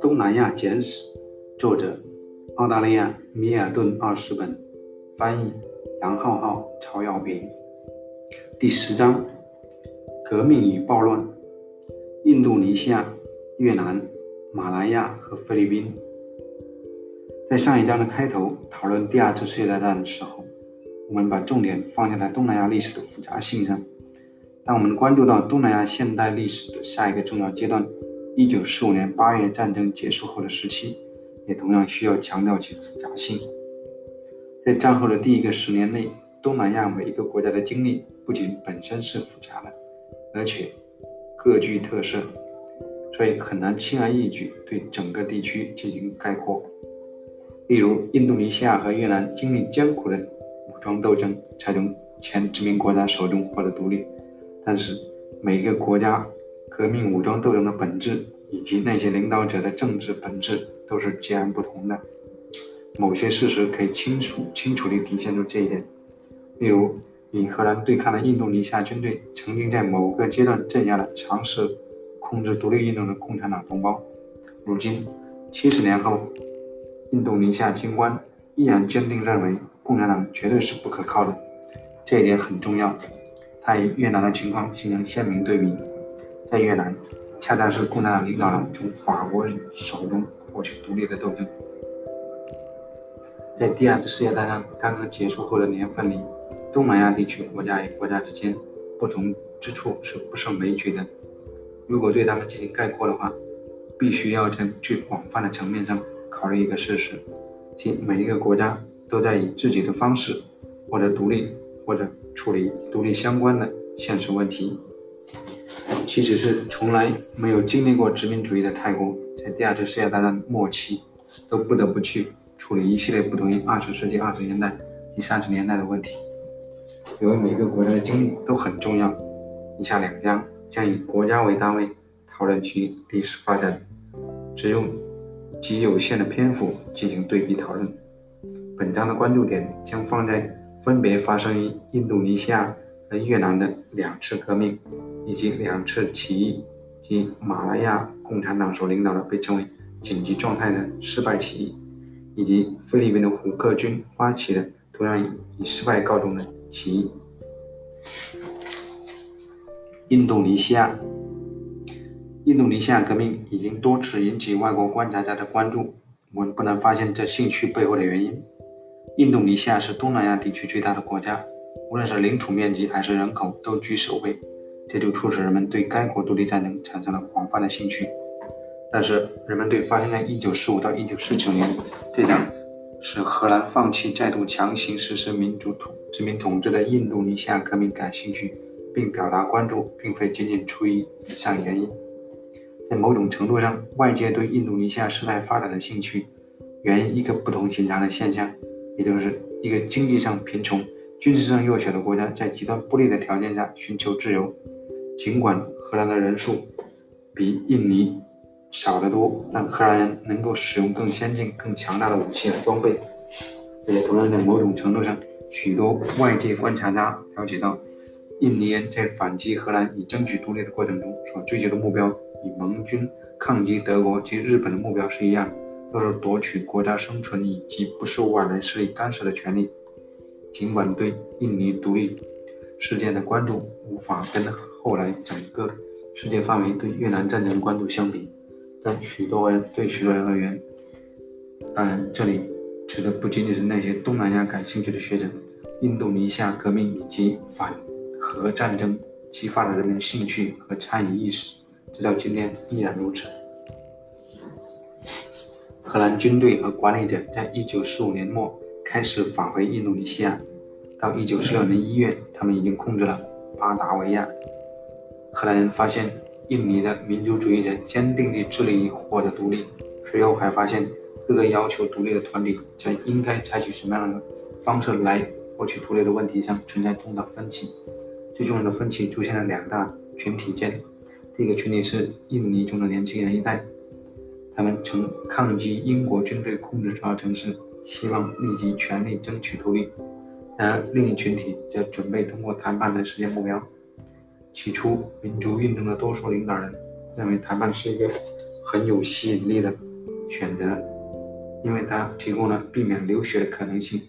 东南亚简史》，作者澳大利亚米尔顿·奥斯本，翻译杨浩浩、曹耀平。第十章：革命与暴乱。印度尼西亚、越南、马来亚和菲律宾。在上一章的开头讨论第二次世界大战的时候，我们把重点放在了东南亚历史的复杂性上。当我们关注到东南亚现代历史的下一个重要阶段——一九四五年八月战争结束后的时期，也同样需要强调其复杂性。在战后的第一个十年内，东南亚每一个国家的经历不仅本身是复杂的，而且各具特色，所以很难轻而易举对整个地区进行概括。例如，印度尼西亚和越南经历艰苦的武装斗争，才从前殖民国家手中获得独立。但是，每一个国家革命武装斗争的本质以及那些领导者的政治本质都是截然不同的。某些事实可以清楚、清楚地体现出这一点。例如，与荷兰对抗的印度尼西亚军队曾经在某个阶段镇压了尝试控制独立运动的共产党同胞。如今，七十年后，印度尼西亚军官依然坚定认为共产党绝对是不可靠的。这一点很重要。它与越南的情况形成鲜明对比。在越南，恰恰是共产党领导人从法国手中获取独立的斗争。在第二次世界大战刚刚结束后的年份里，东南亚地区国家与国家之间不同之处是不胜枚举的。如果对他们进行概括的话，必须要在最广泛的层面上考虑一个事实，即每一个国家都在以自己的方式获得独立。或者处理独立相关的现实问题，即使是从来没有经历过殖民主义的泰国，在第二次世界大战末期，都不得不去处理一系列不同于二十世纪二十年代及三十年代的问题。由于每个国家的经历都很重要，以下两章将以国家为单位讨论其历史发展，只用极有限的篇幅进行对比讨论。本章的关注点将放在。分别发生于印度尼西亚和越南的两次革命，以及两次起义，及马来亚共产党所领导的被称为紧急状态的失败起义，以及菲律宾的胡克军发起的同样以失败告终的起义。印度尼西亚，印度尼西亚革命已经多次引起外国观察家的关注，我们不难发现这兴趣背后的原因。印度尼西亚是东南亚地区最大的国家，无论是领土面积还是人口都居首位，这就促使人们对该国独立战争产生了广泛的兴趣。但是，人们对发生在1945到1949年这场使荷兰放弃再度强行实施民主统殖民统治的印度尼西亚革命感兴趣，并表达关注，并非仅仅出于以上原因。在某种程度上，外界对印度尼西亚事态发展的兴趣源于一个不同寻常的现象。也就是一个经济上贫穷、军事上弱小的国家，在极端不利的条件下寻求自由。尽管荷兰的人数比印尼少得多，但荷兰人能够使用更先进、更强大的武器和装备。也同样在某种程度上，许多外界观察家了解到，印尼人在反击荷兰以争取独立的过程中所追求的目标，与盟军抗击德国及日本的目标是一样。都是夺取国家生存以及不受外来势力干涉的权利。尽管对印尼独立事件的关注无法跟后来整个世界范围对越南战争的关注相比，但许多人对许多人而言，当然这里指的不仅仅是那些东南亚感兴趣的学者，印度尼西亚革命以及反核战争激发了人们的兴趣和参与意识，直到今天依然如此。荷兰军队和管理者在1945年末开始返回印度尼西亚，到1946年1月，他们已经控制了巴达维亚。荷兰人发现印尼的民族主义者坚定地致力于获得独立，随后还发现各个要求独立的团体在应该采取什么样的方式来获取独立的问题上存在重大分歧。最重要的分歧出现了两大群体间，第一个群体是印尼中的年轻人一代。他们曾抗击英国军队控制主要城市，希望立即全力争取独立。然而，另一群体则准备通过谈判来实现目标。起初，民族运动的多数领导人认为谈判是一个很有吸引力的选择，因为它提供了避免流血的可能性。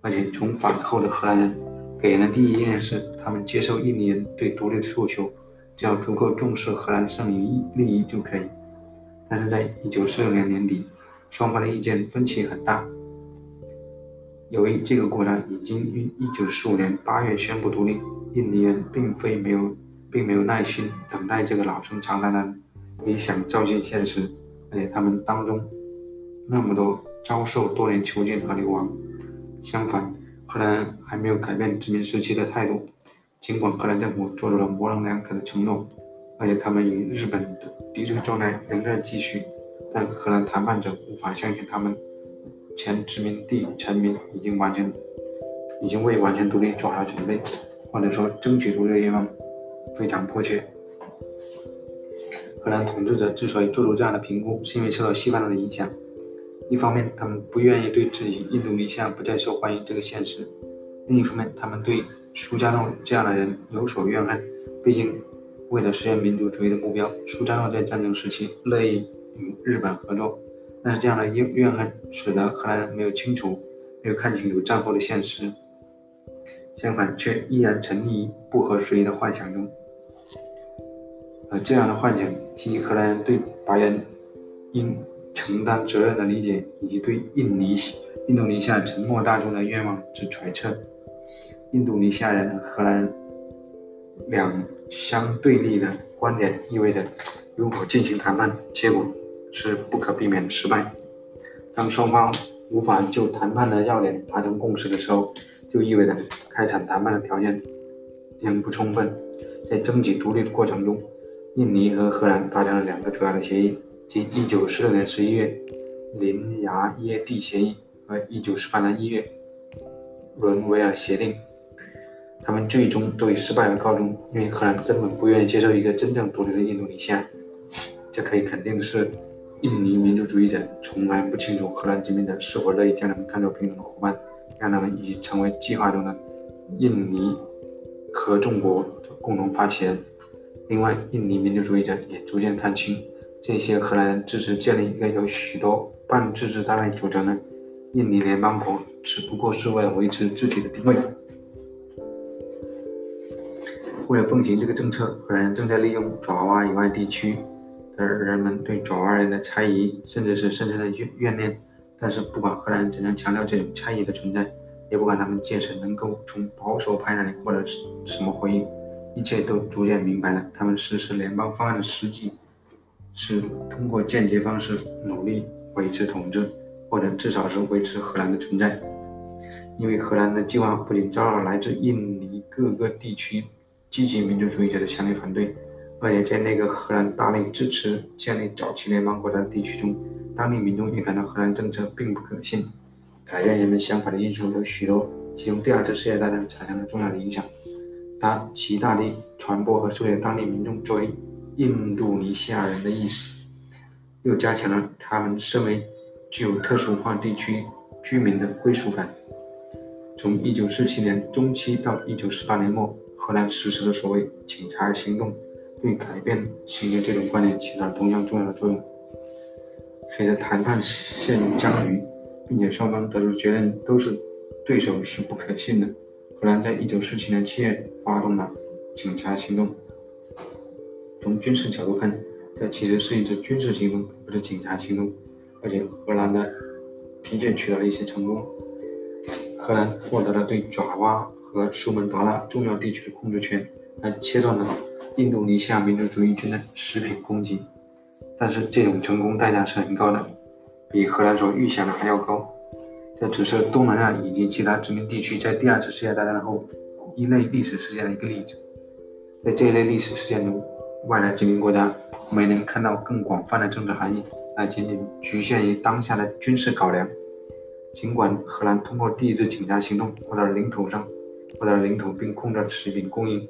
而且从反后的荷兰人给人的第一印象是，他们接受印尼人对独立的诉求，只要足够重视荷兰剩余利益就可以。但是在1946年年底，双方的意见分歧很大。由于这个国家已经于1945年8月宣布独立，印尼人并非没有，并没有耐心等待这个老生常谈的理想照进现实，而且他们当中那么多遭受多年囚禁和流亡。相反，荷兰还没有改变殖民时期的态度。尽管荷兰政府做出了模棱两可的承诺，而且他们与日本的敌对状态仍在继续，但荷兰谈判者无法相信他们前殖民地臣民已经完全、已经为完全独立做好准备，或者说争取独立的愿望非常迫切。荷兰统治者之所以做出这样的评估，是因为受到西方的影响。一方面，他们不愿意对自己印度尼西亚不再受欢迎这个现实；另一方面，他们对苏加诺这样的人有所怨恨。毕竟，为了实现民族主义的目标，苏加诺在战争时期乐意与日本合作。但是，这样的怨怨恨使得荷兰人没有清楚、没有看清楚战后的现实，相反，却依然沉溺于不合时宜的幻想中。而这样的幻想，基于荷兰人对白人应承担责任的理解，以及对印尼、印度尼西亚沉默大众的愿望之揣测。印度尼西亚人和荷兰人两相对立的观点意味着，如果进行谈判，结果是不可避免的失败。当双方无法就谈判的要点达成共识的时候，就意味着开展谈判的条件仍不充分。在争取独立的过程中，印尼和荷兰达成了两个主要的协议。即1946年11月《林牙耶蒂协议》和1948年1月《伦维尔协定》，他们最终都以失败而告终，因为荷兰根本不愿意接受一个真正独立的印度尼西亚。这可以肯定是，印尼民族主义者从来不清楚荷兰殖民者是否乐意将他们看作平等的伙伴，让他们一起成为计划中的印尼合众国的共同发起人。另外，印尼民族主义者也逐渐看清。这些荷兰人支持建立一个由许多半自治单位组成的印尼联邦国，只不过是为了维持自己的地位。为了奉行这个政策，荷兰人正在利用爪哇以外地区而人们对爪哇人的猜疑，甚至是深深的怨怨念。但是，不管荷兰人怎样强调这种猜疑的存在，也不管他们借此能够从保守派那里获得什么回应，一切都逐渐明白了他们实施联邦方案的实际。是通过间接方式努力维持统治，或者至少是维持荷兰的存在。因为荷兰的计划不仅遭到来自印尼各个地区积极民族主义者的强烈反对，而且在那个荷兰大力支持建立早期联邦国家的地区中，当地民众也感到荷兰政策并不可信。改变人们想法的因素有许多，其中第二次世界大战产生了重要的影响，它极大地传播和树立当地民众作为。印度尼西亚人的意识，又加强了他们身为具有特殊化地区居民的归属感。从1947年中期到1948年末，荷兰实施了所谓“警察行动”，对改变侵略这种观念起到同样重要的作用。随着谈判陷入僵局，并且双方得出结论都是对手是不可信的，荷兰在一九四七年七月发动了“警察行动”。从军事角度看，这其实是一次军事行动，不是警察行动。而且荷兰的的确取得了一些成功，荷兰获得了对爪哇和苏门答腊重要地区的控制权，还切断了印度尼西亚民族主义军的食品供给。但是这种成功代价是很高的，比荷兰所预想的还要高。这只是东南亚以及其他殖民地区在第二次世界大战后一类历史事件的一个例子。在这一类历史事件中，外来殖民国家没能看到更广泛的政治含义，而仅仅局限于当下的军事考量。尽管荷兰通过第一次警察行动获得了领土上获得了领土并控制了食品供应，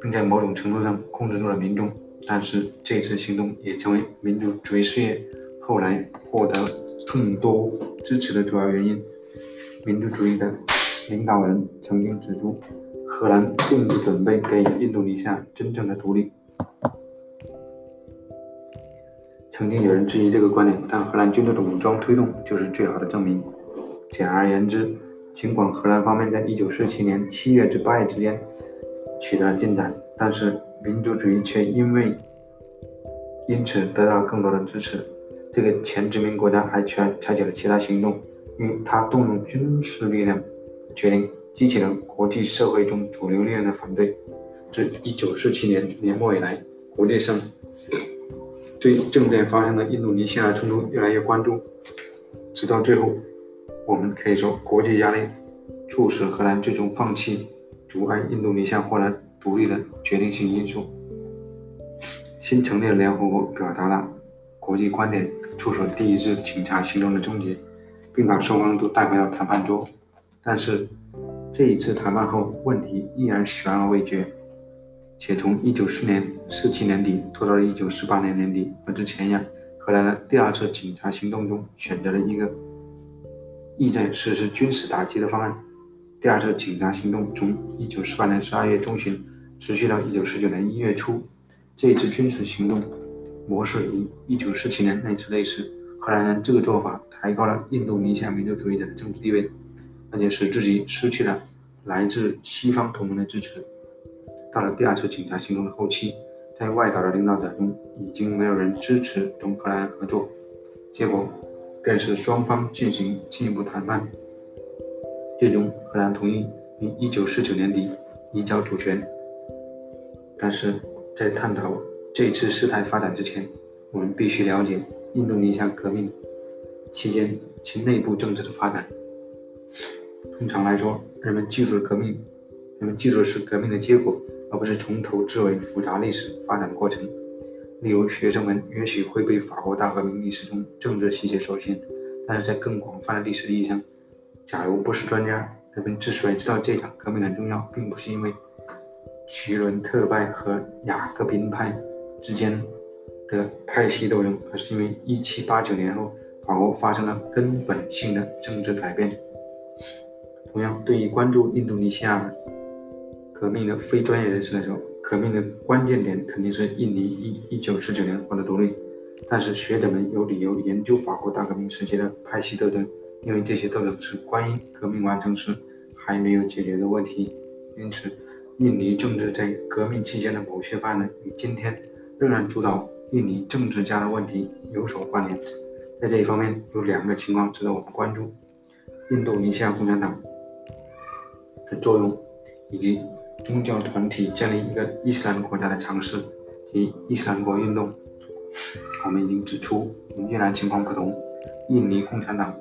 并在某种程度上控制住了民众，但是这次行动也成为民主主义事业后来获得更多支持的主要原因。民主主义的领导人曾经指出，荷兰并不准备给印度尼西亚真正的独立。曾经有人质疑这个观点，但荷兰军队的武装推动就是最好的证明。简而言之，尽管荷兰方面在1947年7月至8月之间取得了进展，但是民族主义却因为因此得到了更多的支持。这个前殖民国家还采采取了其他行动，因为他动用军事力量决定，激起了国际社会中主流力量的反对。自1947年年末以来，国际上对政变发生的印度尼西亚冲突越来越关注，直到最后，我们可以说，国际压力促使荷兰最终放弃阻碍印度尼西亚获得独立的决定性因素。新成立的联合国表达了国际观点，促使第一次警察行动的终结，并把双方都带回到谈判桌。但是，这一次谈判后，问题依然悬而未决。且从1944年47年底拖到了1948年年底，和之前一样，荷兰的第二次警察行动中选择了一个意在实施军事打击的方案。第二次警察行动从1948年12月中旬持续到1949年1月初。这一次军事行动模式与1947年那次类似。荷兰人这个做法抬高了印度尼西亚民族主义的政治地位，而且使自己失去了来自西方同盟的支持。到了第二次警察行动的后期，在外岛的领导者中已经没有人支持同荷兰人合作，结果便是双方进行进一步谈判。最终，荷兰同意于1949年底移交主权。但是在探讨这次事态发展之前，我们必须了解印度尼西亚革命期间其内部政治的发展。通常来说，人们记住革命，人们记住的是革命的结果。而不是从头至尾复杂历史发展过程。例如，学生们也许会被法国大革命历史中政治细节所吸引，但是在更广泛的历史意义上，假如不是专家，人们之所以知道这场革命很重要，并不是因为吉伦特派和雅各宾派之间的派系斗争，而是因为1789年后法国发生了根本性的政治改变。同样，对于关注印度尼西亚。革命的非专业人士来说，革命的关键点肯定是印尼一一九四九年获得独立。但是学者们有理由研究法国大革命时期的派系斗争，因为这些斗争是关于革命完成时还没有解决的问题。因此，印尼政治在革命期间的某些发展与今天仍然主导印尼政治家的问题有所关联。在这一方面，有两个情况值得我们关注：印度尼西亚共产党的作用，以及。宗教团体建立一个伊斯兰国家的尝试及伊斯兰国运动，我们已经指出，与越南情况不同，印尼共产党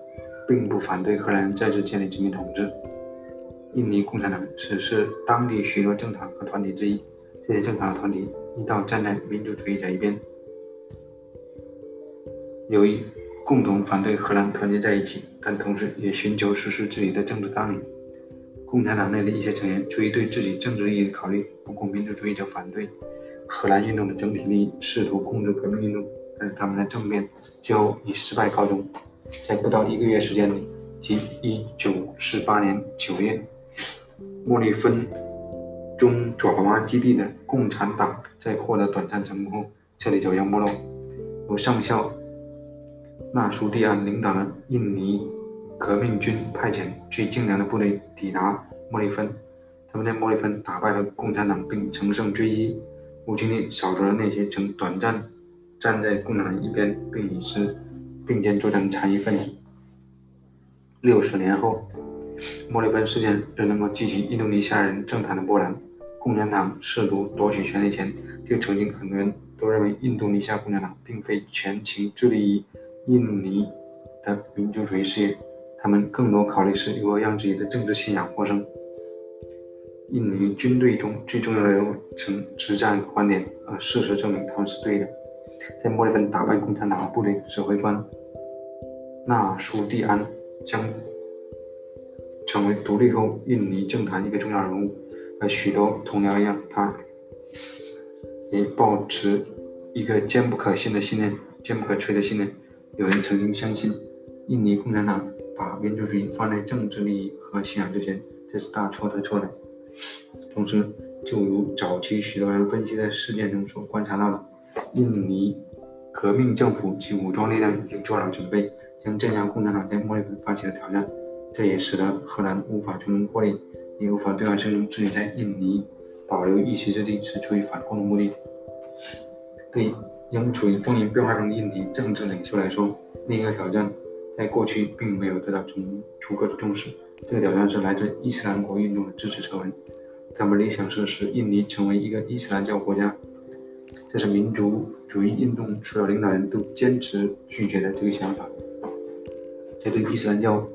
并不反对荷兰人再次建立殖民统治。印尼共产党只是当地许多政党和团体之一，这些政党和团体一道站在民族主义者一边，有意共同反对荷兰团结在一起，但同时也寻求实施自己的政治纲领。共产党内的一些成员出于对自己政治利益的考虑，不顾民族主义者反对荷兰运动的整体利益，试图控制革命运动，但是他们的政变最后以失败告终。在不到一个月时间里，即1948年9月，莫里芬中爪哇基地的共产党在获得短暂成功后，彻底走向没落。由上校纳苏蒂安领导的印尼。革命军派遣最精良的部队抵达莫里芬，他们在莫里芬打败了共产党，并乘胜追击，无情地扫除了那些曾短暂站在共产党一边并与之并肩作战的残余分子。六十年后，莫里芬事件仍能够激起印度尼西亚人政坛的波澜。共产党试图夺取权力前，就曾经很多人都认为印度尼西亚共产党并非全情致力于印尼的民族主义事业。他们更多考虑是如何让自己的政治信仰获胜。印尼军队中最重要的人物曾持这样一个观点，而事实证明他们是对的。在莫里芬打败共产党的部队指挥官纳苏蒂安将成为独立后印尼政坛一个重要人物，和许多同僚一样，他也保持一个坚不可信的信念、坚不可摧的信念。有人曾经相信印尼共产党。把民族主义放在政治利益和信仰之前，这是大错特错的。同时，就如早期许多人分析的事件中所观察到的，印尼革命政府及武装力量已经做好准备，将镇压共产党在墨尔本发起的挑战。这也使得荷兰无法从中获利，也无法对外声称自己在印尼保留一席之地是出于反共的目的。对仍处于风云变化中的印尼政治领袖来说，另一个挑战在过去并没有得到足足够的重视。这个挑战是来自伊斯兰国运动的支持者们，他们理想是使印尼成为一个伊斯兰教国家。这是民族主义运动所有领导人都坚持拒绝的这个想法。这对伊斯兰教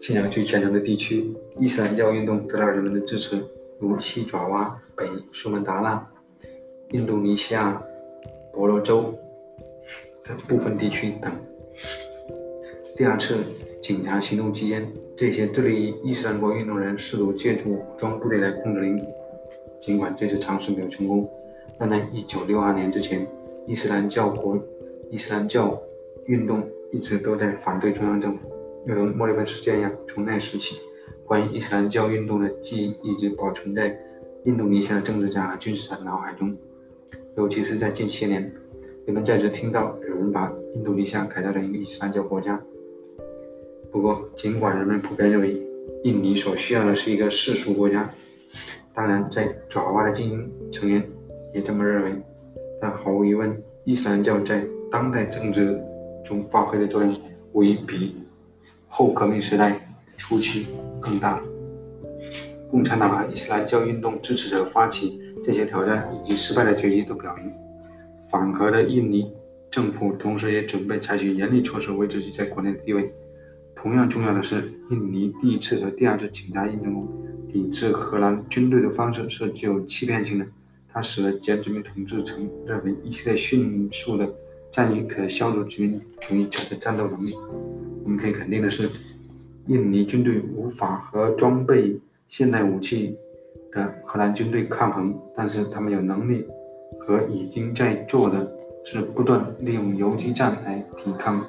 信仰最虔诚的地区，伊斯兰教运动得到人们的支持，如西爪哇、北苏门答腊、印度尼西亚婆罗洲的部分地区等。第二次警察行动期间，这些致力于伊斯兰国运动人试图借助武装部队来控制领，尽管这次尝试没有成功。但在1962年之前，伊斯兰教国、伊斯兰教运动一直都在反对中央政府。又如莫里本事件一样，从那时起，关于伊斯兰教运动的记忆一直保存在印度尼西亚的政治家和军事家的脑海中。尤其是在近些年，人们再次听到有人把印度尼西亚改造成一个伊斯兰教国家。不过，尽管人们普遍认为印尼所需要的是一个世俗国家，当然，在爪哇的精英成员。也这么认为，但毫无疑问，伊斯兰教在当代政治中发挥的作用，无疑比后革命时代初期更大。共产党和伊斯兰教运动支持者发起这些挑战以及失败的决议，都表明，反核的印尼政府同时也准备采取严厉措施维持其在国内的地位。同样重要的是，印尼第一次和第二次警察运动中抵制荷兰军队的方式是具有欺骗性的。它使得简殖民统治层认为以色列迅速的战役可消除殖民主义者的战斗能力。我们可以肯定的是，印尼军队无法和装备现代武器的荷兰军队抗衡，但是他们有能力和已经在做的是不断利用游击战来抵抗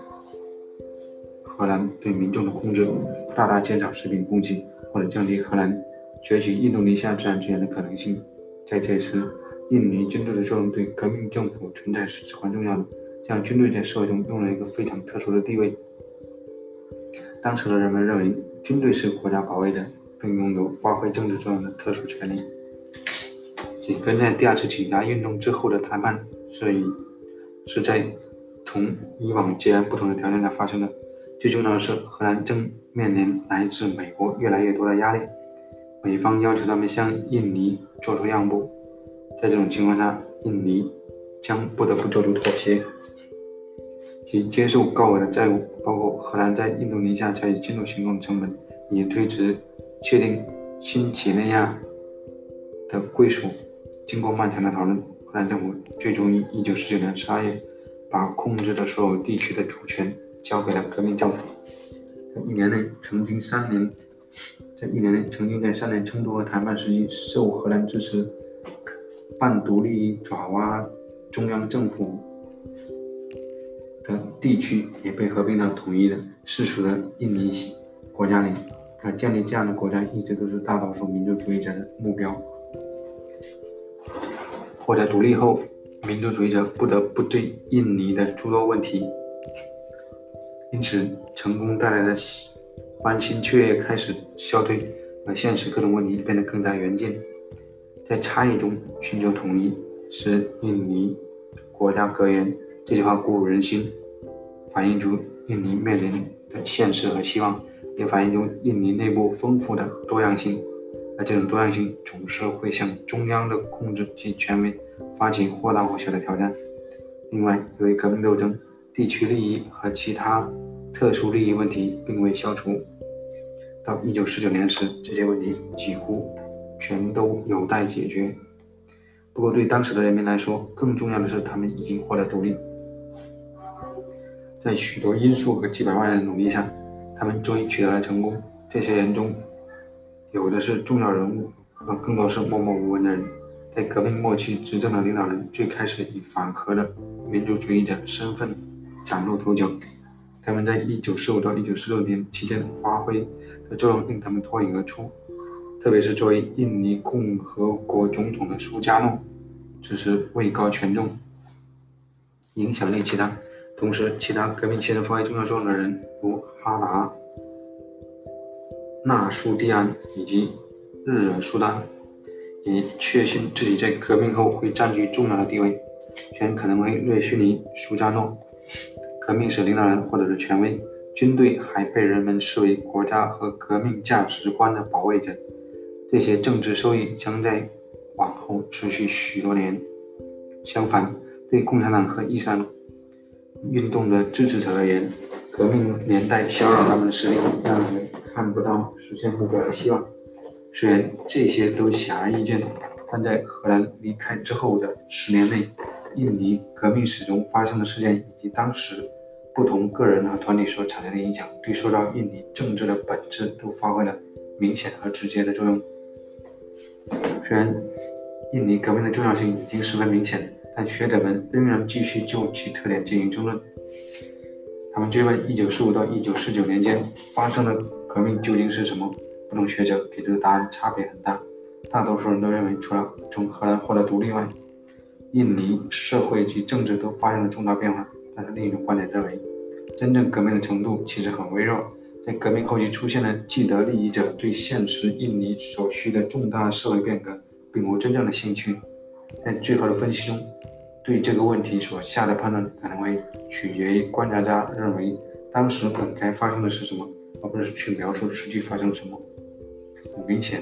荷兰对民众的控制，大大减少食品供给或者降低荷兰攫取印度尼西亚自然资源的可能性。在这时，印尼军队的作用对革命政府存在是至关重要的。这样，军队在社会中拥有一个非常特殊的地位。当时的人们认为，军队是国家保卫的，并拥有发挥政治作用的特殊权利。紧跟在第二次警察运动之后的谈判是以是在同以往截然不同的条件下发生的。最重要的是，荷兰正面临来自美国越来越多的压力。美方要求他们向印尼做出让步，在这种情况下，印尼将不得不做出妥协，即接受高额的债务，包括荷兰在印度尼西亚采取进入行动的成本，以推迟确定新几内亚的归属。经过漫长的讨论，荷兰政府最终于1949年12月把控制的所有地区的主权交给了革命政府。在一年内，曾经三年。在一年内，曾经在三年冲突和谈判时期受荷兰支持、半独立爪哇中央政府的地区也被合并到统一的世俗的印尼国家里。而建立这样的国家一直都是大多数民族主义者的目标。获得独立后，民族主义者不得不对印尼的诸多问题，因此成功带来的。欢欣雀跃开始消退，而现实各种问题变得更加严峻。在差异中寻求统一，是印尼国家格言。这句话鼓舞人心，反映出印尼面临的现实和希望，也反映出印尼内部丰富的多样性。而这种多样性总是会向中央的控制及权威发起或大或小的挑战。另外，由于革命斗争、地区利益和其他特殊利益问题并未消除。到一九四九年时，这些问题几乎全都有待解决。不过，对当时的人民来说，更重要的是他们已经获得独立。在许多因素和几百万人的努力下，他们终于取得了成功。这些人中，有的是重要人物，而更多是默默无闻的人。在革命末期执政的领导人最开始以反核的民族主义者身份崭露头角。他们在一九四五到一九四六年期间发挥。作用令他们脱颖而出，特别是作为印尼共和国总统的苏加诺，只是位高权重，影响力极大。同时，其他革命期间发挥重要作用的人，如哈达、纳苏蒂安以及日惹苏丹，也确信自己在革命后会占据重要的地位，选可能为略须尼苏加诺。革命是领导人或者是权威，军队还被人们视为国家和革命价值观的保卫者。这些政治收益将在往后持续许多年。相反，对共产党和伊斯兰运动的支持者而言，革命年代削弱他们的实力，让人看不到实现目标的希望。虽然这些都显而易见，但在荷兰离开之后的十年内，印尼革命史中发生的事件以及当时不同个人和团体所产生的影响，对塑造印尼政治的本质都发挥了明显和直接的作用。虽然印尼革命的重要性已经十分明显。但学者们仍然继续就其特点进行争论。他们追问1945到1949年间发生的革命究竟是什么？不同学者给出的答案差别很大。大多数人都认为，除了从荷兰获得独立外，印尼社会及政治都发生了重大变化。另一种观点认为，真正革命的程度其实很微弱。在革命后期出现了既得利益者对现实印尼所需的重大社会变革并无真正的兴趣。在最后的分析中，对这个问题所下的判断可能会取决于观察家认为当时本该发生的是什么，而不是去描述实际发生什么。很明显，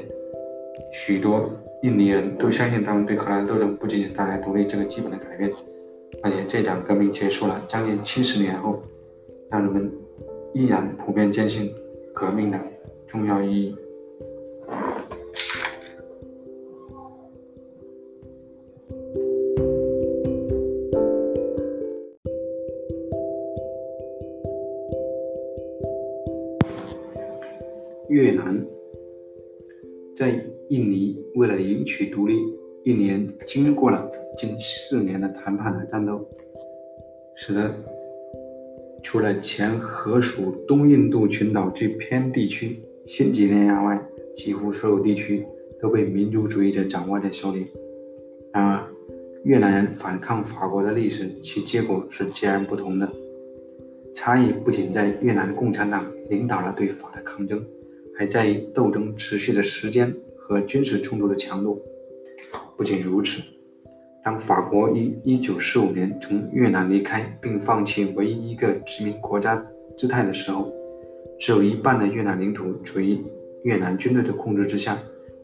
许多印尼人都相信他们对荷兰斗争不仅仅带来独立这个基本的改变，而且这场革命结束了将近七十年后，让人们依然普遍坚信革命的重要意义。越南在印尼为了赢取独立，一年经过了近四年的谈判和战斗，使得除了前荷属东印度群岛最偏地区新几内亚外，几乎所有地区都被民族主义者掌握在手里。然而，越南人反抗法国的历史，其结果是截然不同的。差异不仅在越南共产党领导了对法的抗争。还在于斗争持续的时间和军事冲突的强度。不仅如此，当法国于1945年从越南离开，并放弃唯一一个殖民国家姿态的时候，只有一半的越南领土处于越南军队的控制之下，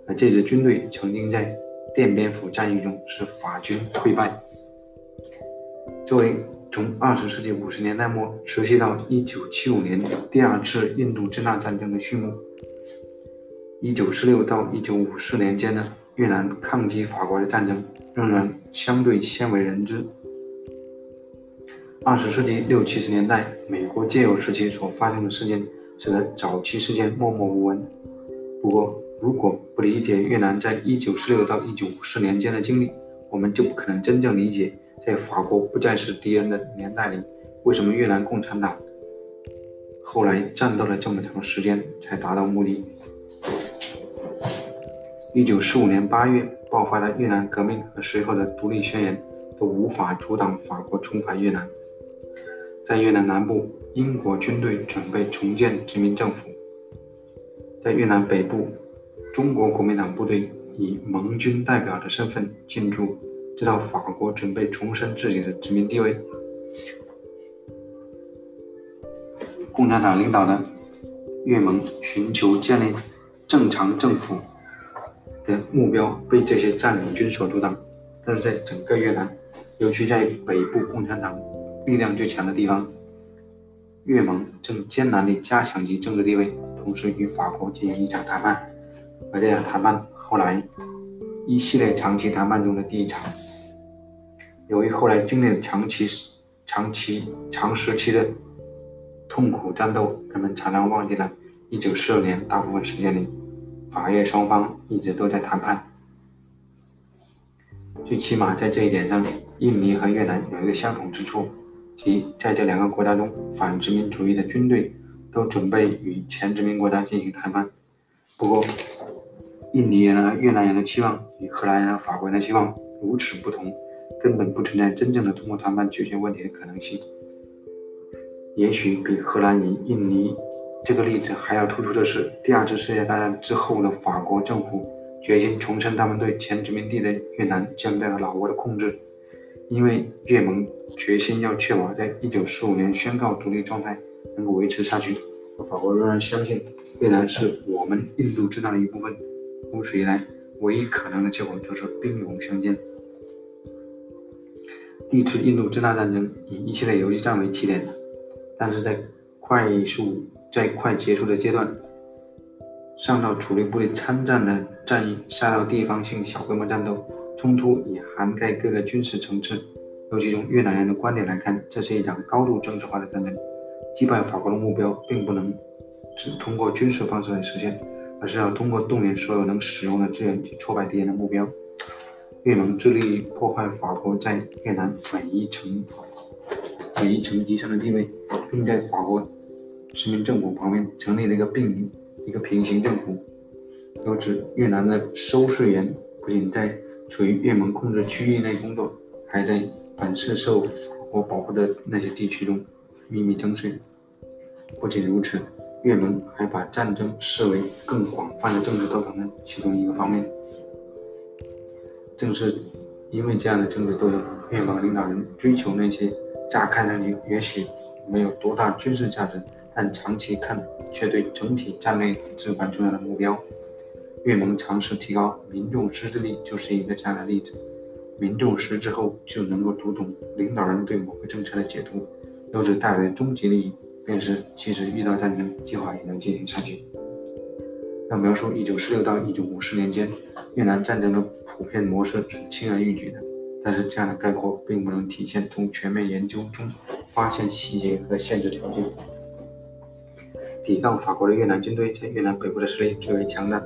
而这支军队曾经在奠边府战役中使法军溃败。作为从20世纪50年代末持续到1975年第二次印度支那战争的序幕。一九四六到一九五四年间的越南抗击法国的战争仍然相对鲜为人知。二十世纪六七十年代，美国戒有时期所发生的事件，使得早期事件默默无闻。不过，如果不理解越南在一九四六到一九五四年间的经历，我们就不可能真正理解，在法国不再是敌人的年代里，为什么越南共产党后来战斗了这么长时间才达到目的。一九四五年八月爆发的越南革命和随后的独立宣言都无法阻挡法国重返越南。在越南南部，英国军队准备重建殖民政府；在越南北部，中国国民党部队以盟军代表的身份进驻，知道法国准备重申自己的殖民地位。共产党领导的越盟寻求建立正常政府。的目标被这些占领军所阻挡，但是在整个越南，尤其在北部共产党力量最强的地方，越盟正艰难地加强其政治地位，同时与法国进行一场谈判。而这场谈判后来一系列长期谈判中的第一场，由于后来经历了长期、长期、长时期的痛苦战斗，人们常常忘记了1946年大部分时间里。法越双方一直都在谈判，最起码在这一点上，印尼和越南有一个相同之处，即在这两个国家中，反殖民主义的军队都准备与前殖民国家进行谈判。不过，印尼人和越南人的期望与荷兰人和法国人的期望如此不同，根本不存在真正的通过谈判解决问题的可能性。也许比荷兰与印尼这个例子还要突出的是，第二次世界大战之后的法国政府决心重申他们对前殖民地的越南柬埔寨和老挝的控制，因为越盟决心要确保在一九四五年宣告独立状态能够维持下去。法国仍然相信越南是我们印度支那的一部分，如此一来，唯一可能的结果就是兵戎相见。第一次印度支那战争以一系列游击战为起点，但是在快速在快结束的阶段，上到主力部队参战的战役，下到地方性小规模战斗，冲突已涵盖各个军事层次。尤其从越南人的观点来看，这是一场高度政治化的战争。击败法国的目标并不能只通过军事方式来实现，而是要通过动员所有能使用的资源去挫败敌人的目标。越盟致力于破坏法国在越南每一层每一层级上的地位，并在法国殖民政府旁边成立了一个并一个平行政府。由此，越南的收税员不仅在处于越盟控制区域内工作，还在本市受法国保护的那些地区中。秘密征税。不仅如此，越盟还把战争视为更广泛的政治斗争的其中一个方面。正是因为这样的政治斗争，越盟领导人追求那些乍看上去也许没有多大军事价值，但长期看却对整体战略至关重要的目标。越盟尝试提高民众识字力，就是一个这样的例子。民众识字后，就能够读懂领导人对某个政策的解读。由此带来的终极利益，便是即使遇到战争，计划也能进行下去。要描述1946到1950年间越南战争的普遍模式是轻而易举的，但是这样的概括并不能体现从全面研究中发现细节和限制条件。抵抗法国的越南军队在越南北部的实力最为强大，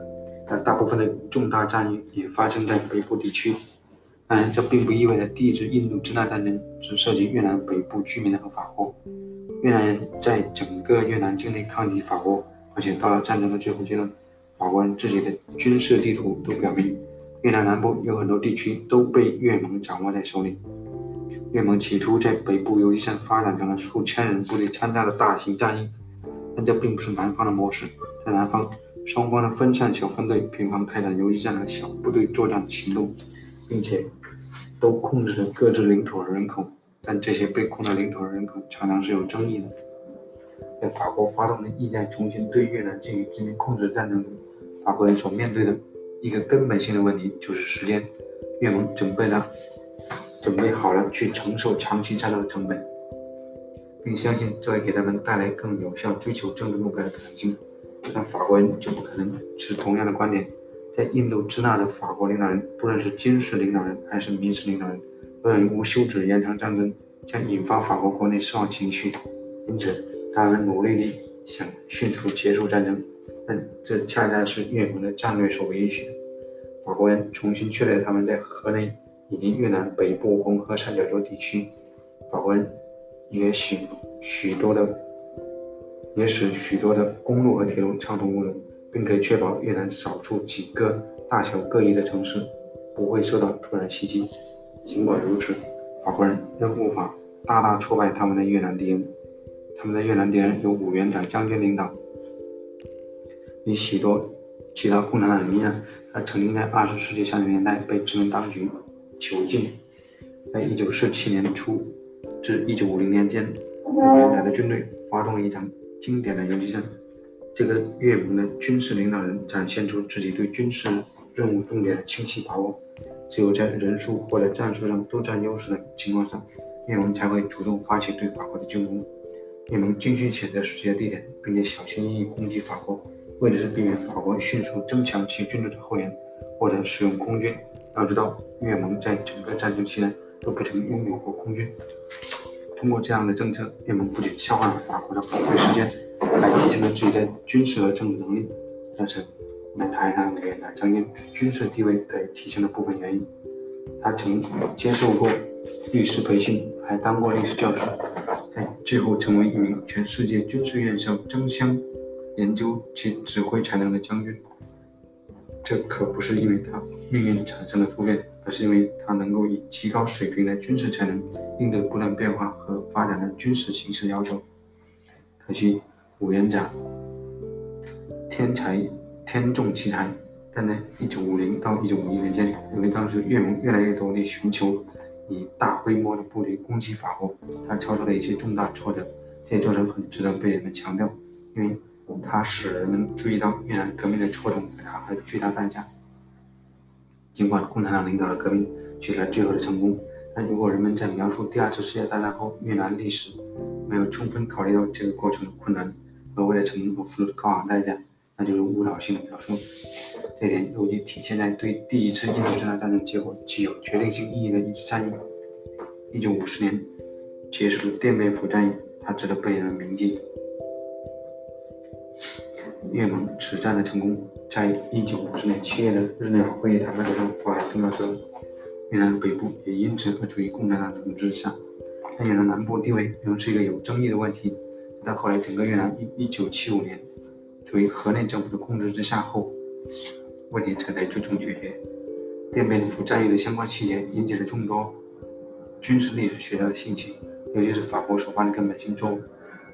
但大部分的重大战役也发生在北部地区。当然，这并不意味着第一次印度支那战争只涉及越南北部居民和法国。越南人在整个越南境内抗击法国，而且到了战争的最后阶段，法国人自己的军事地图都表明，越南南部有很多地区都被越盟掌握在手里。越盟起初在北部游击战发展成了数千人部队参加的大型战役，但这并不是南方的模式。在南方，双方的分散小分队频繁开展游击战和小部队作战的行动，并且。都控制着各自领土的人口，但这些被控的领土的人口常常是有争议的。在法国发动的意在重新对越南进行殖民控制战争中，法国人所面对的一个根本性的问题就是时间。越盟准备了，准备好了去承受长期战斗的成本，并相信这会给他们带来更有效追求政治目标的可能性。但法国人就不可能持同样的观点。在印度支那的法国领导人，不论是军事领导人还是民事领导人，都以无休止延长战争，将引发法国国内失望情绪。因此，他们努力地想迅速结束战争，但这恰恰是越盟的战略所不允许的。法国人重新确立他们在河内以及越南北部红河三角洲地区，法国人也许许多的，也使许多的公路和铁路畅通无阻。并可以确保越南少数几个大小各异的城市不会受到突然袭击。尽管如此，法国人仍无法大大挫败他们的越南敌人。他们的越南敌人由武元甲将军领导。与许多其他共产党人一样，他曾经在20世纪30年代被殖民当局囚禁。在1947年初至一九五零年间，武元甲的军队发动了一场经典的游击战。这个越盟的军事领导人展现出自己对军事任务重点的清晰把握，只有在人数或者战术上都占优势的情况下，越盟才会主动发起对法国的进攻。越盟精心选择实际的地点，并且小心翼翼攻击法国，为的是避免法国迅速增强其军队的后援，或者使用空军。要知道，越盟在整个战争期间都不曾拥有过空军。通过这样的政策，越盟不仅消耗了法国的宝贵时间。还提升了自己在军事和政治能力，但是我们谈一谈维也纳将军军事地位的提升的部分原因。他曾接受过律师培训，还当过历史教授，在最后成为一名全世界军事院校争相研究其指挥才能的将军。这可不是因为他命运产生了突变，是因为它能够以极高水平的军事才能应对不断变化和发展的军事形势要求。可惜五元甲天才天纵奇才，但在一九五零到一九五一年间，因为当时越盟越来越多地寻求以大规模的部队攻击法国，他遭受了一些重大挫折。这些挫折很值得被人们强调，因为它使人们注意到越南革命的错综复杂和巨大代价。尽管共产党领导的革命取得了最后的成功，但如果人们在描述第二次世界大战后越南历史，没有充分考虑到这个过程的困难和为了成功而付出的高昂代价，那就是误导性的描述。这点尤其体现在对第一次印度支那战争结果具有决定性意义的一次战役——一九五十年结束的奠边府战役，它值得被人铭记。越盟此战的成功，在一九五十年七月的日内瓦会议谈判中发挥重要作用。越南北部也因此而处于共产党统治下。但越南南部地位仍是一个有争议的问题。直到后来，整个越南一一九七五年处于河内政府的控制之下后，问题才在最终解决。奠边府战役的相关细节引起了众多军事历史学家的兴趣，尤其是法国所犯的根本性错误。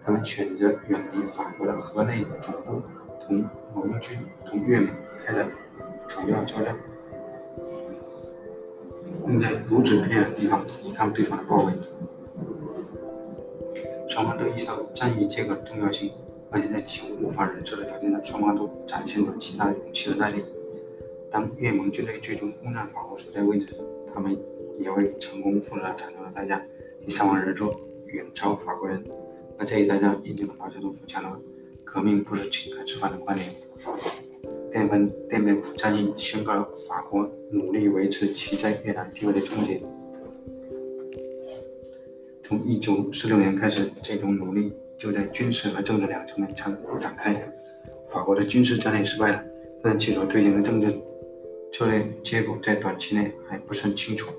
他们选择远离法国的河内总部，同盟军同越盟开的主要交战，并在如此偏远的地方抵抗对方的包围。双方都意识到战役结果的重要性，而且在几乎无法忍受的条件下，双方都展现了极大的勇气和耐力。当越盟军队最终攻占法国所在位置，他们也为成功付出了惨重的代价，其伤亡人数远超法国人。那这一代价印证了毛泽东所强调的“革命不是请客吃饭”的观点。奠边奠边府战役宣告了法国努力维持其在越南地位的终结。从一九四六年开始，这种努力就在军事和政治两层面展展开。法国的军事战略失败了，但其所推行的政治策略结果在短期内还不是很清楚。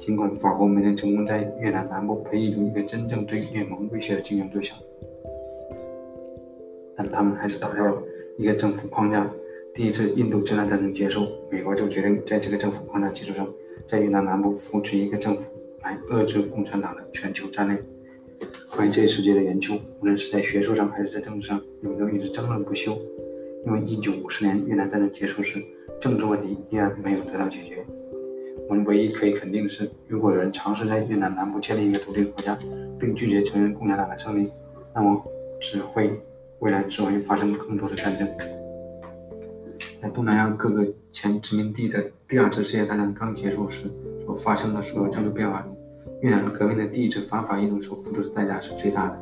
尽管法国没能成功在越南南部培育出一个真正对越盟威胁的竞争对象，但他们还是打造了一个政府框架。第一次印度支那战争结束，美国就决定在这个政府框架基础上，在越南南部扶持一个政府，来遏制共产党的全球战略。关于这一事件的研究，无论是在学术上还是在政治上，人们都一直争论不休。因为1950年越南战争结束时，政治问题依然没有得到解决。我们唯一可以肯定的是，如果有人尝试在越南南部建立一个独立的国家，并拒绝承认共产党的胜利，那么只会未来只会发生更多的战争。在东南亚各个前殖民地的第二次世界大战刚结束时所发生的所有政治变化中，越南革命的第一次反法运动所付出的代价是最大的。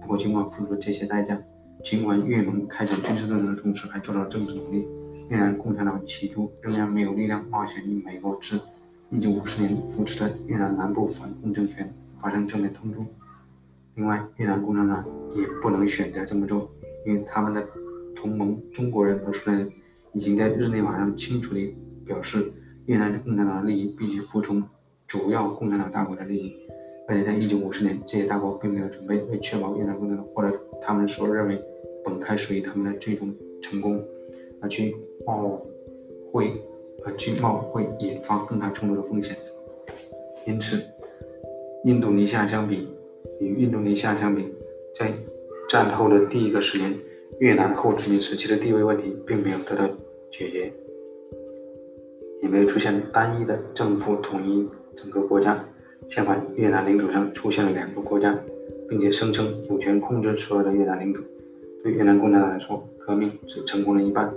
不过，尽管付出了这些代价，尽管越盟开展军事斗争的同时还做到了政治努力，越南共产党起初仍然没有力量冒险与美国之。一九五十年扶持的越南南部反共政权发生正面冲突。另外，越南共产党也不能选择这么做，因为他们的同盟中国人和苏联人已经在日内瓦上清楚地表示，越南共产党的利益必须服从主要共产党大国的利益。而且，在一九五十年，这些大国并没有准备为确保越南共产党获得他们所认为本该属于他们的最终成功而去冒会。和经贸会引发更大冲突的风险，因此，印度尼西亚相比，与印度尼西亚相比，在战后的第一个十年，越南后殖民时期的地位问题并没有得到解决，也没有出现单一的政府统一整个国家。相反，越南领土上出现了两个国家，并且声称有权控制所有的越南领土。对越南共产党来说，革命是成功了一半。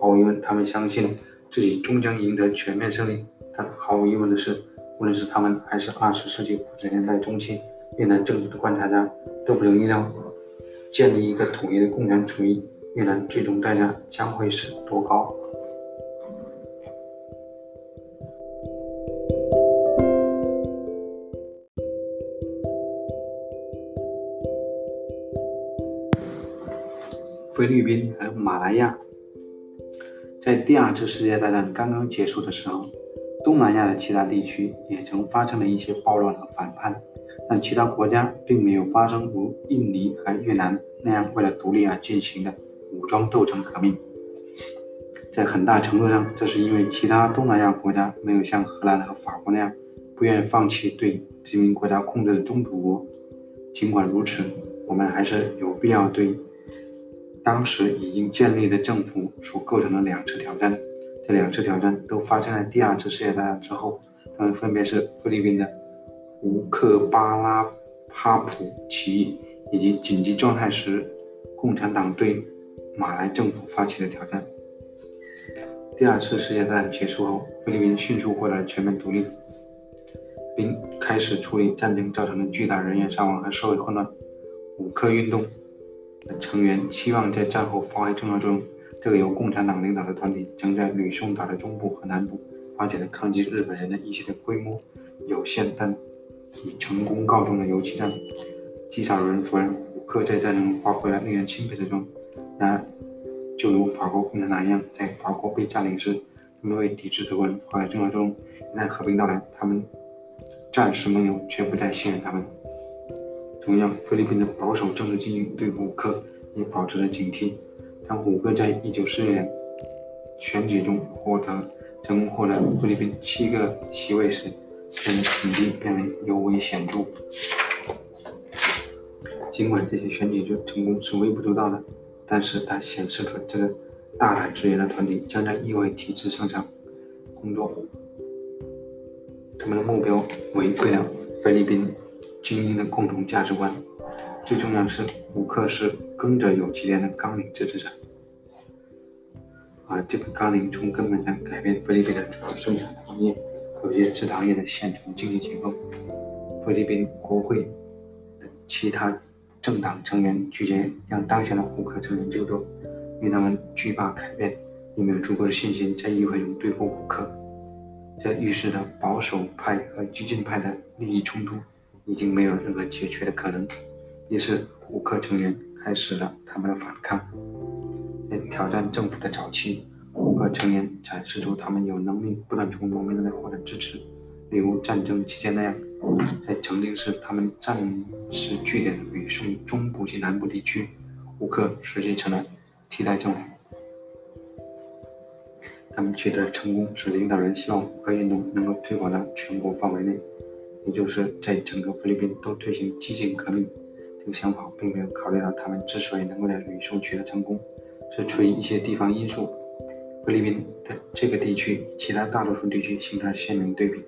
毫无疑问，他们相信。自己终将赢得全面胜利，但毫无疑问的是，无论是他们还是二十世纪五十年代中期越南政府的观察家，都不能预料建立一个统一的共产主义越南最终代价将会是多高。菲律宾还有马来亚。在第二次世界大战刚刚结束的时候，东南亚的其他地区也曾发生了一些暴乱和反叛，但其他国家并没有发生如印尼和越南那样为了独立而进行的武装斗争革命。在很大程度上，这是因为其他东南亚国家没有像荷兰和法国那样不愿意放弃对殖民国家控制的宗主国。尽管如此，我们还是有必要对当时已经建立的政府所构成的两次挑战。这两次挑战都发生在第二次世界大战之后，他们分别是菲律宾的乌克巴拉帕普起义以及紧急状态时共产党对马来政府发起的挑战。第二次世界大战结束后，菲律宾迅速获得了全面独立，并开始处理战争造成的巨大人员伤亡和社会混乱。五克运动的成员期望在战后发挥重要作用。这个由共产党领导的团体曾在吕宋岛的中部和南部发起了抗击日本人的一系列规模有限但以成功告终的游击战。极少有人否认胡克在战争中发挥了令人钦佩的作用。然而，就如法国共产党一样，在法国被占领时，他们为抵制德国人发挥重要作用。一旦和平到来，他们战时盟友却不再信任他们。同样，菲律宾的保守政治精英对胡克也保持着警惕。当胡克在1946年选举中获得成功获得菲律宾七个席位时，他的成绩变为尤为显著。尽管这些选举成功是微不足道的。但是它显示出这个大胆直言的团体将在意外体制上场工作，他们的目标违背了菲律宾精英的共同价值观。最重要的是，胡克是跟着有其田的纲领支持者，而这个纲领从根本上改变菲律宾的主要生产行业有些制糖业的现存经济结构。菲律宾国会的其他。政党成员拒绝让当选的胡克成员就坐，因为他们惧怕改变，也没有足够的信心在议会中对付胡克。这预示着保守派和激进派的利益冲突已经没有任何解决的可能，于是胡克成员开始了他们的反抗。在挑战政府的早期，胡克成员展示出他们有能力不断从农民那里获得支持，例如战争期间那样。在曾经是他们战时据点的吕宋中部及南部地区，胡克实际成了替代政府。他们取得的成功使领导人希望胡克运动能够推广到全国范围内，也就是在整个菲律宾都推行激进革命。这个想法并没有考虑到他们之所以能够在吕宋取得成功，是出于一些地方因素。菲律宾的这个地区其他大多数地区形成了鲜明对比。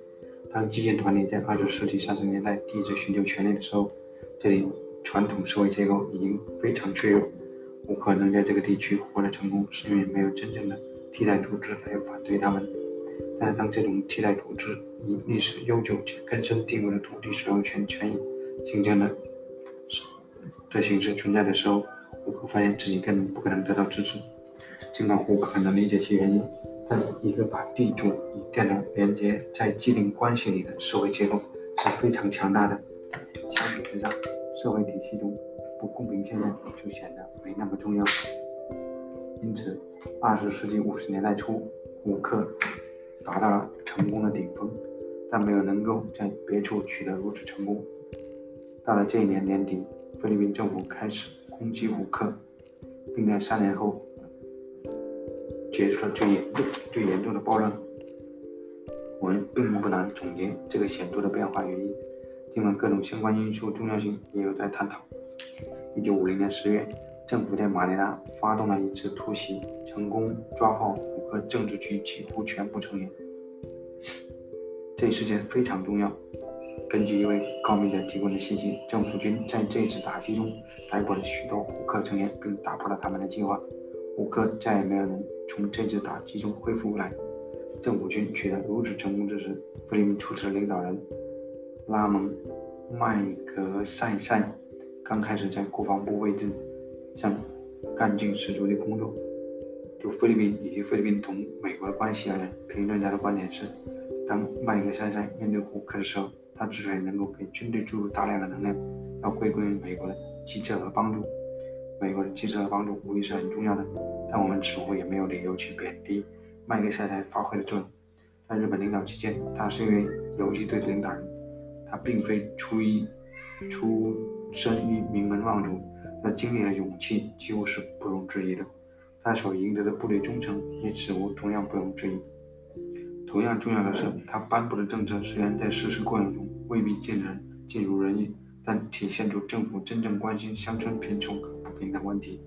当激进团体在二十世纪三十年代第一次寻求权力的时候，这里传统社会结构已经非常脆弱。胡克能在这个地区获得成功，是因为没有真正的替代组织来反对他们。但是，当这种替代组织以历史悠久且根深蒂固的土地所有权权益形成的的形式存在的时候，胡克发现自己根本不可能得到支持。尽管胡克能理解其原因。但一个把地主与电脑连接在既定关系里的社会结构是非常强大的。相比之下，社会体系中不公平现象就显得没那么重要。因此，二十世纪五十年代初，胡克达到了成功的顶峰，但没有能够在别处取得如此成功。到了这一年年底，菲律宾政府开始攻击胡克，并在三年后。结束了最严重、最严重的暴乱。我们并不难总结这个显著的变化原因，尽管各种相关因素重要性也有待探讨。一九五零年十月，政府在马尼拉发动了一次突袭，成功抓获五个政治局几乎全部成员。这一事件非常重要。根据一位告密者提供的信息，政府军在这次打击中逮捕了许多胡克成员，并打破了他们的计划。胡克再也没有能从这次打击中恢复过来。政府军取得如此成功之时，菲律宾出色的领导人拉蒙·麦格塞塞刚开始在国防部位置上干劲十足的工作。就菲律宾以及菲律宾同美国的关系而言，评论家的观点是：当麦格塞塞面对胡克的时候，他之所以能够给军队注入大量的能量，要归功于美国的机智和帮助。美国的机智和帮助无疑是很重要的，但我们似乎也没有理由去贬低麦克塞塞发挥的作用。在日本领导期间，他是一位游击队的领导人，他并非出于出身于名门望族，那经历和勇气几乎是不容置疑的。他所赢得的部队忠诚也此无同样不容置疑。同样重要的是，他颁布的政策虽然在实施过程中未必尽人尽如人意，但体现出政府真正关心乡村贫穷和不平等问题。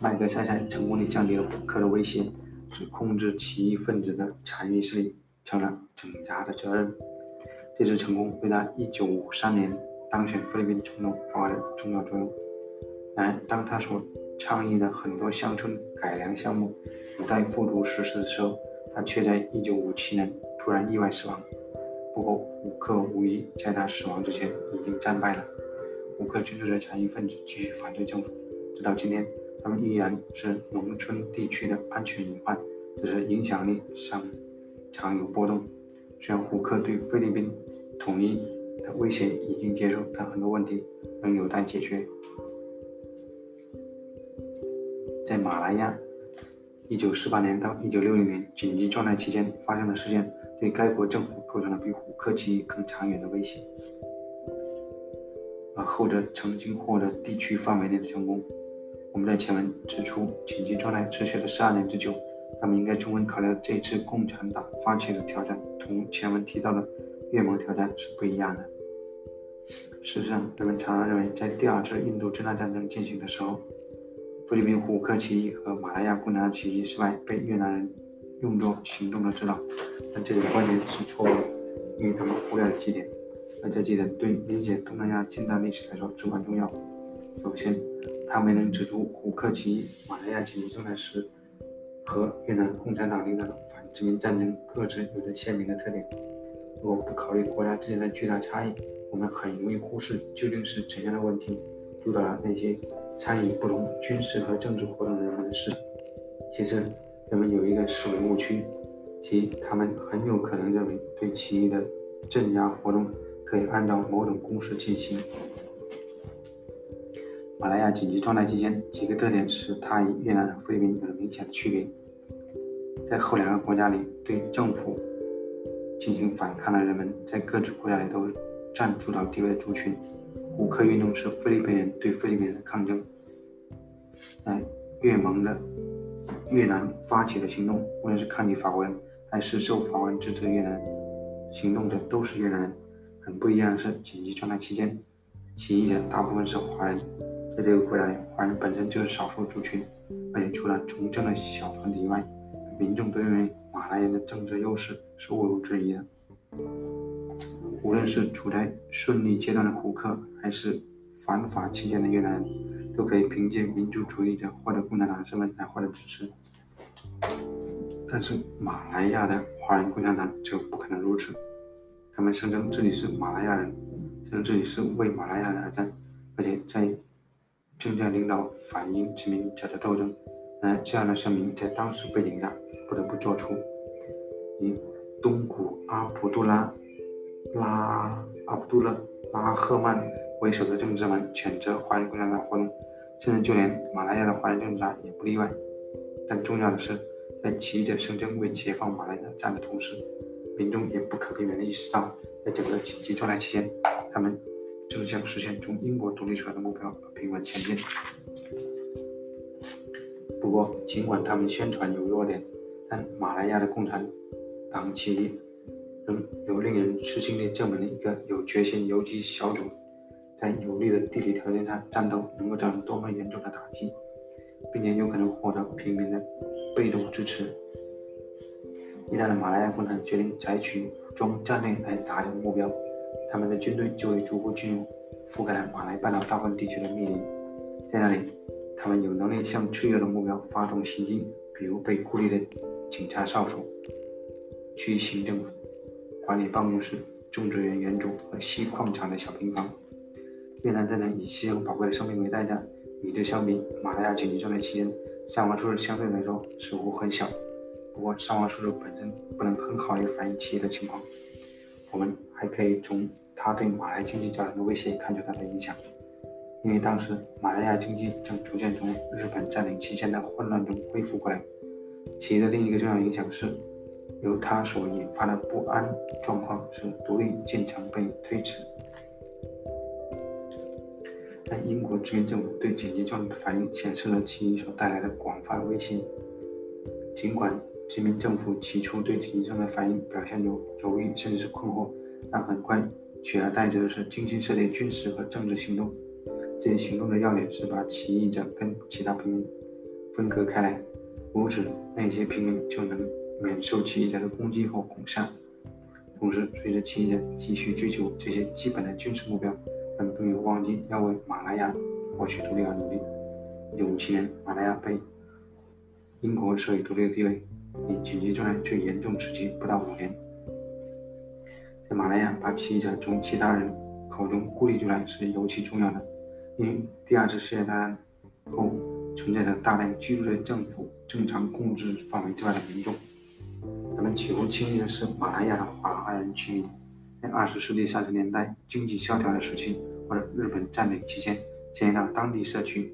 麦克塞塞成功地降低了虎克的威胁，使控制起义分子的残余势力成了整家的责任。这次成功为他1953年当选菲律宾总统发挥了重要作用。然而，当他所倡议的很多乡村改良项目有待付诸实施的时候，他却在1957年突然意外死亡。不过，胡克无疑在他死亡之前已经战败了。胡克军队的残余分子继续反对政府，直到今天，他们依然是农村地区的安全隐患，只是影响力上常有波动。虽然胡克对菲律宾统一的威胁已经结束，但很多问题仍有待解决。在马来亚，1948年到1960年紧急状态期间发生的事件，对该国政府构成了比胡克起义更长远的威胁，而后者曾经获得地区范围内的成功。我们在前文指出，紧急状态持续了十二年之久。他们应该充分考虑这次共产党发起的挑战同前文提到的越盟挑战是不一样的。事实上，人们常常认为，在第二次印度支那战争进行的时候，菲律宾虎克起义和马来亚共产党起义失败被越南人用作行动的指导，但这种观点是错误的，因为他们忽略了几点，而这几点对理解东南亚近代历史来说至关重要。首先，他没能指出虎克起义、马来亚紧急状态时。和越南共产党领导的反殖民战争各自有着鲜明的特点。如果不考虑国家之间的巨大差异，我们很容易忽视究竟是怎样的问题主导了那些参与不同军事和政治活动的人们的事。其次，人们有一个思维误区，即他们很有可能认为对起义的镇压活动可以按照某种公式进行。马来亚紧急状态期间，几个特点使它与越南和菲律宾有了明显的区别。在后两个国家里，对政府进行反抗的人们，在各自国家里都占主导地位的族群。胡克运动是菲律宾人对菲律宾人的抗争。在越盟的越南发起的行动，无论是抗击法国人，还是受法国人支持的越南行动者，都是越南人。很不一样的是，紧急状态期间，起义者大部分是华人。在这个国家里，华人本身就是少数族群，而且除了从政的小团体以外，民众都认为马来人的政治优势是毋庸置疑的。无论是处在顺利阶段的胡克，还是反法期间的越南人，都可以凭借民族主义者或者共产党的身份来获得支持。但是马来亚的华人共产党就不可能如此，他们声称自己是马来亚人，声称自己是为马来亚人而战，而且在。正在领导反英殖民者的斗争，而这样的声明在当时背景下不得不做出。以东古阿卜杜拉拉阿卜杜勒拉赫曼为首的政治们谴责华人共产党活动，甚至就连马来亚的华人政治家也不例外。但重要的是，在起义者声称为解放马来亚战的同时，民众也不可避免地意识到，在整个紧急状态期间，他们。正向实现从英国独立出来的目标平稳前进。不过，尽管他们宣传有弱点，但马来亚的共产党起义仍有令人吃惊地证明了一个有决心游击小组在有利的地理条件下战斗能够造成多么严重的打击，并且有可能获得平民的被动支持。一旦马来亚共产党决定采取武装战略来达成目标，他们的军队就会逐步进入覆盖了马来半岛大部分地区的密林，在那里，他们有能力向脆弱的目标发动袭击，比如被孤立的警察哨所、区行政管理办公室、种植园园主和锡矿场的小平房。越南战争以牺牲宝贵的生命为代价，与之相比，马来亚紧急状态期间伤亡数字相对来说似乎很小。不过，伤亡数字本身不能很好地反映起义的情况。我们。还可以从它对马来经济造成的威胁看出它的影响，因为当时马来亚经济正逐渐从日本占领期间的混乱中恢复过来。企业的另一个重要影响是，由它所引发的不安状况使独立进程被推迟。但英国殖民政府对紧急状态的反应显示了起义所带来的广泛威胁。尽管殖民政府起初对紧急状态反应表现有犹豫甚至是困惑，但很快取而代之的是精心设立军事和政治行动。这些行动的要点是把起义者跟其他平民分割开来，如此那些平民就能免受起义者的攻击和恐吓。同时，随着起义者继续追求这些基本的军事目标，他们并没有忘记要为马来亚获取独立而努力。1957年，马来亚被英国授予独立的地位，比紧急状态最严重时期不到五年。在马来亚，把起义者从其他人口中孤立出来是尤其重要的。因为第二次世界大战后存在着大量居住在政府正常控制范围之外的民众，他们几乎亲历的是马来亚的华人居民。在二十世纪三十年代经济萧条的时期，或者日本占领期间，迁移到当地社区。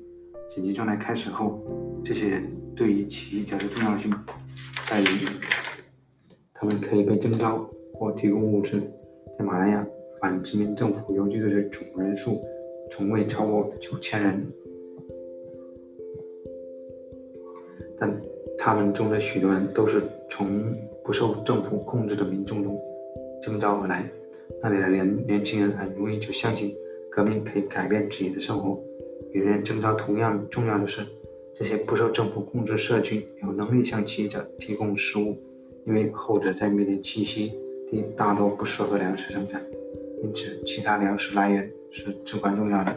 紧急状态开始后，这些人对于起义者的重要性在于，他们可以被征召或提供物资。在马来亚，反殖民政府游击队的总人数。从未超过九千人，但他们中的许多人都是从不受政府控制的民众中征召而来。那里的年年轻人很容易就相信革命可以改变自己的生活。与人征召同样重要的是，这些不受政府控制社区有能力向企业者提供食物，因为后者在面临栖息地大多不适合粮食生产，因此其他粮食来源。是至关重要的。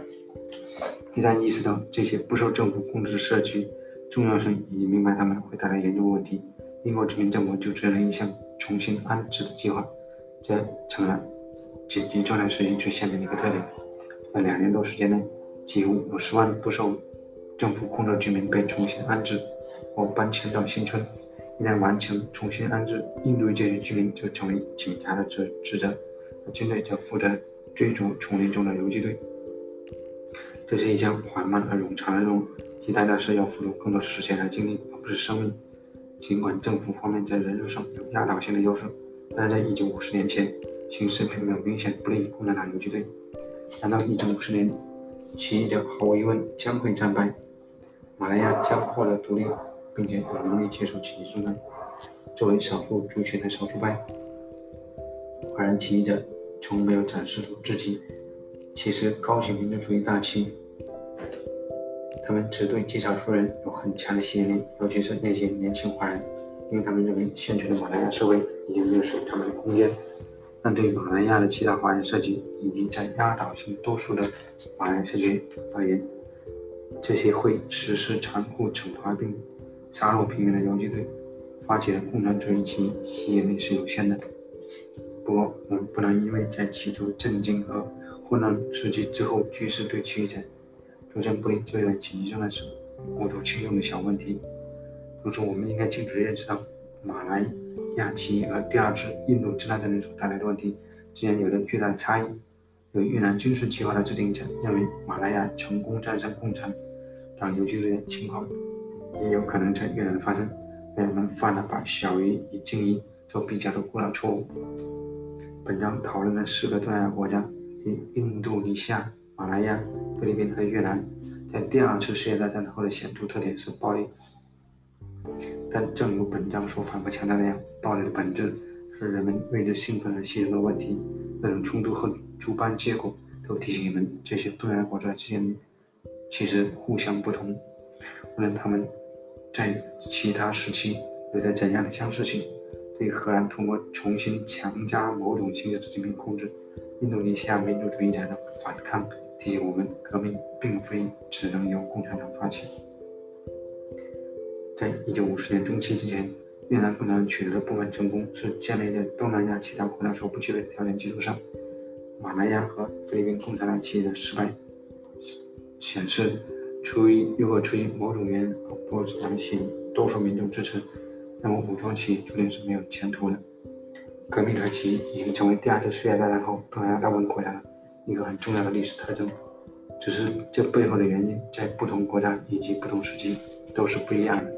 一旦意识到这些不受政府控制的社区重要性，以及明白他们会带来严重问题，英国殖民政府就制定了一项重新安置的计划。这成了紧急状态时期最鲜明的一个特点。在两年多时间内，几乎五十万不受政府控制居民被重新安置或搬迁到新村。一旦完成重新安置，应对这些居民就成为警察的职职责，而军队则负责。追逐丛林中的游击队，这是一项缓慢而冗长的任务，其代价是要付出更多的时间和精力，而不是生命。尽管政府方面在人数上有压倒性的优势，但在1950年前，形势并没有明显不利于共产党游击队。难道1950年，起义者毫无疑问将会战败，马来亚将获得独立，并且有能力接受起义重担？作为少数族群的少数派，华人起义者。从没有展示出自己其实高级民族主义大旗，他们只对极少数人有很强的吸引力，尤其是那些年轻华人，因为他们认为现存的马来亚社会已经没有属于他们的空间。但对马来亚的其他华人社区以及在压倒性多数的华人社区而言，这些会实施残酷惩罚并杀戮平民的游击队发起的共产主义起义吸引力是有限的。不过，我们不能因为在起初震惊和混乱时期之后，局势对起义者逐渐不利，就认为紧急状态时，过度轻重的小问题。同时，我们应该清楚认识到，马来亚起义和第二次印度支那战争所带来的问题之间有着巨大的差异。有越南军事计划的制定者认为，马来亚成功战胜共产党游击队的情况也有可能在越南发生，人们犯了把小于以静义做比较的古老错误。本章讨论的四个东南亚国家，即印度尼西亚、马来亚、菲律宾和越南，在第二次世界大战后的显著特点是暴力。但正如本章所反复强调那样，暴力的本质是人们为了兴奋而牺牲的问题。各种冲突和主办结果都提醒你们，这些东南亚国家之间其实互相不同，无论他们在其他时期有着怎样的相似性。对荷兰通过重新强加某种形式的殖民控制，印度尼西亚民族主义者的反抗提醒我们，革命并非只能由共产党发起。在一九五十年中期之前，越南共产党取得的部分成功是建立在东南亚其他国家所不具备的条件基础上。马来亚和菲律宾共产党起义的失败显示，出于如果出于某种原因不能吸引多数民众支持。那么，武装起义注定是没有前途的。革命和起义已经成为第二次世界大战后东南亚大部分国家的一个很重要的历史特征。只是这背后的原因，在不同国家以及不同时期都是不一样的。